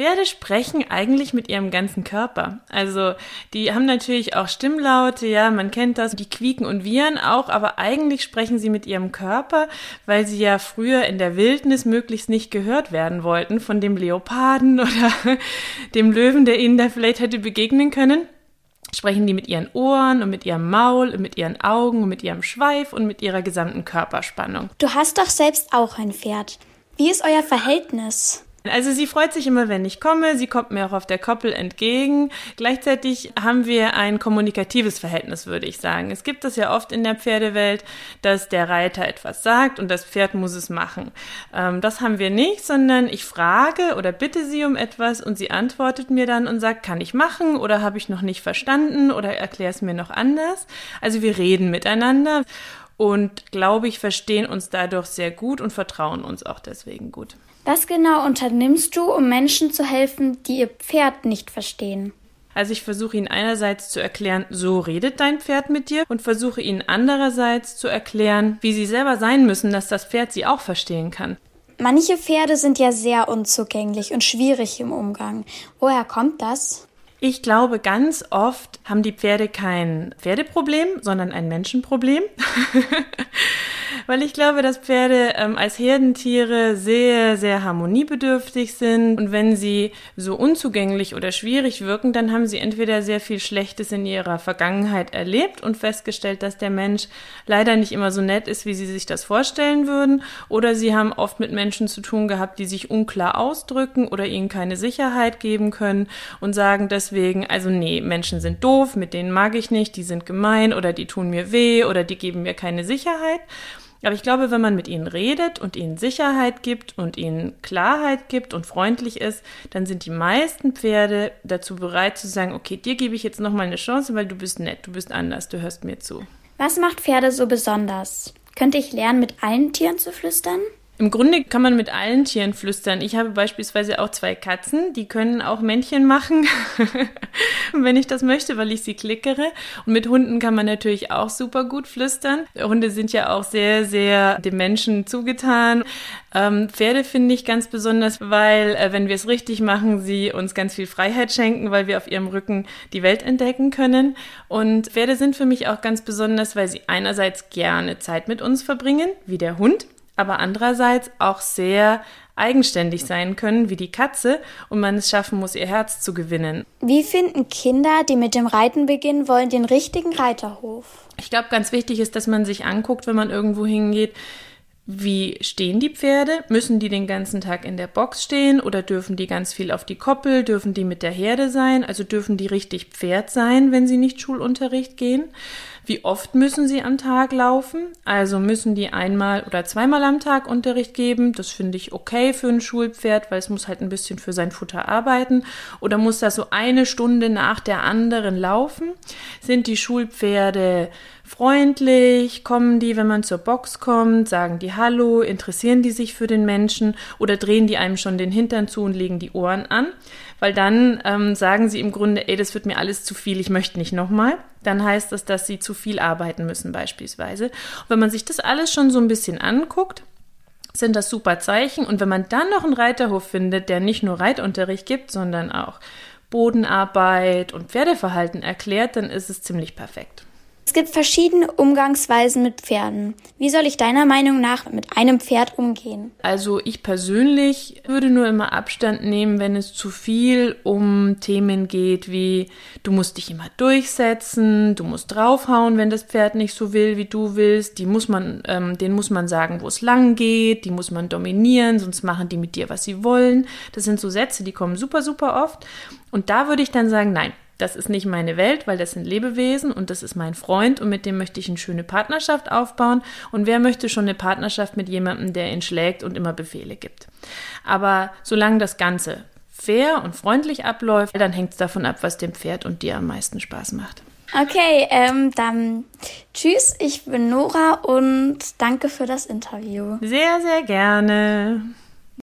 Pferde sprechen eigentlich mit ihrem ganzen Körper. Also die haben natürlich auch Stimmlaute, ja, man kennt das, die quieken und wiehern auch, aber eigentlich sprechen sie mit ihrem Körper, weil sie ja früher in der Wildnis möglichst nicht gehört werden wollten von dem Leoparden oder dem Löwen, der ihnen da vielleicht hätte begegnen können sprechen die mit ihren Ohren und mit ihrem Maul und mit ihren Augen und mit ihrem Schweif und mit ihrer gesamten Körperspannung. Du hast doch selbst auch ein Pferd. Wie ist euer Verhältnis? Also sie freut sich immer, wenn ich komme. Sie kommt mir auch auf der Koppel entgegen. Gleichzeitig haben wir ein kommunikatives Verhältnis, würde ich sagen. Es gibt das ja oft in der Pferdewelt, dass der Reiter etwas sagt und das Pferd muss es machen. Ähm, das haben wir nicht, sondern ich frage oder bitte sie um etwas und sie antwortet mir dann und sagt, kann ich machen oder habe ich noch nicht verstanden oder erklär es mir noch anders. Also wir reden miteinander und glaube ich, verstehen uns dadurch sehr gut und vertrauen uns auch deswegen gut. Was genau unternimmst du, um Menschen zu helfen, die ihr Pferd nicht verstehen? Also ich versuche ihnen einerseits zu erklären, so redet dein Pferd mit dir und versuche ihnen andererseits zu erklären, wie sie selber sein müssen, dass das Pferd sie auch verstehen kann. Manche Pferde sind ja sehr unzugänglich und schwierig im Umgang. Woher kommt das? Ich glaube, ganz oft haben die Pferde kein Pferdeproblem, sondern ein Menschenproblem. Weil ich glaube, dass Pferde ähm, als Herdentiere sehr, sehr harmoniebedürftig sind. Und wenn sie so unzugänglich oder schwierig wirken, dann haben sie entweder sehr viel Schlechtes in ihrer Vergangenheit erlebt und festgestellt, dass der Mensch leider nicht immer so nett ist, wie sie sich das vorstellen würden. Oder sie haben oft mit Menschen zu tun gehabt, die sich unklar ausdrücken oder ihnen keine Sicherheit geben können und sagen deswegen, also nee, Menschen sind doof, mit denen mag ich nicht, die sind gemein oder die tun mir weh oder die geben mir keine Sicherheit. Aber ich glaube, wenn man mit ihnen redet und ihnen Sicherheit gibt und ihnen Klarheit gibt und freundlich ist, dann sind die meisten Pferde dazu bereit zu sagen, okay, dir gebe ich jetzt nochmal eine Chance, weil du bist nett, du bist anders, du hörst mir zu. Was macht Pferde so besonders? Könnte ich lernen, mit allen Tieren zu flüstern? Im Grunde kann man mit allen Tieren flüstern. Ich habe beispielsweise auch zwei Katzen, die können auch Männchen machen, wenn ich das möchte, weil ich sie klickere. Und mit Hunden kann man natürlich auch super gut flüstern. Hunde sind ja auch sehr, sehr dem Menschen zugetan. Ähm, Pferde finde ich ganz besonders, weil, äh, wenn wir es richtig machen, sie uns ganz viel Freiheit schenken, weil wir auf ihrem Rücken die Welt entdecken können. Und Pferde sind für mich auch ganz besonders, weil sie einerseits gerne Zeit mit uns verbringen, wie der Hund aber andererseits auch sehr eigenständig sein können, wie die Katze, und man es schaffen muss, ihr Herz zu gewinnen. Wie finden Kinder, die mit dem Reiten beginnen wollen, den richtigen Reiterhof? Ich glaube, ganz wichtig ist, dass man sich anguckt, wenn man irgendwo hingeht, wie stehen die Pferde? Müssen die den ganzen Tag in der Box stehen oder dürfen die ganz viel auf die Koppel? Dürfen die mit der Herde sein? Also dürfen die richtig Pferd sein, wenn sie nicht Schulunterricht gehen? Wie oft müssen sie am Tag laufen? Also müssen die einmal oder zweimal am Tag Unterricht geben? Das finde ich okay für ein Schulpferd, weil es muss halt ein bisschen für sein Futter arbeiten. Oder muss das so eine Stunde nach der anderen laufen? Sind die Schulpferde freundlich? Kommen die, wenn man zur Box kommt? Sagen die Hallo? Interessieren die sich für den Menschen? Oder drehen die einem schon den Hintern zu und legen die Ohren an? Weil dann ähm, sagen sie im Grunde, ey, das wird mir alles zu viel, ich möchte nicht nochmal. Dann heißt das, dass sie zu viel arbeiten müssen beispielsweise. Und wenn man sich das alles schon so ein bisschen anguckt, sind das super Zeichen. Und wenn man dann noch einen Reiterhof findet, der nicht nur Reitunterricht gibt, sondern auch Bodenarbeit und Pferdeverhalten erklärt, dann ist es ziemlich perfekt. Es gibt verschiedene Umgangsweisen mit Pferden. Wie soll ich deiner Meinung nach mit einem Pferd umgehen? Also ich persönlich würde nur immer Abstand nehmen, wenn es zu viel um Themen geht wie du musst dich immer durchsetzen, du musst draufhauen, wenn das Pferd nicht so will, wie du willst. Die muss man, ähm, den muss man sagen, wo es lang geht. Die muss man dominieren, sonst machen die mit dir, was sie wollen. Das sind so Sätze, die kommen super, super oft. Und da würde ich dann sagen, nein, das ist nicht meine Welt, weil das sind Lebewesen und das ist mein Freund und mit dem möchte ich eine schöne Partnerschaft aufbauen. Und wer möchte schon eine Partnerschaft mit jemandem, der ihn schlägt und immer Befehle gibt? Aber solange das Ganze fair und freundlich abläuft, dann hängt es davon ab, was dem Pferd und dir am meisten Spaß macht. Okay, ähm, dann tschüss, ich bin Nora und danke für das Interview. Sehr, sehr gerne.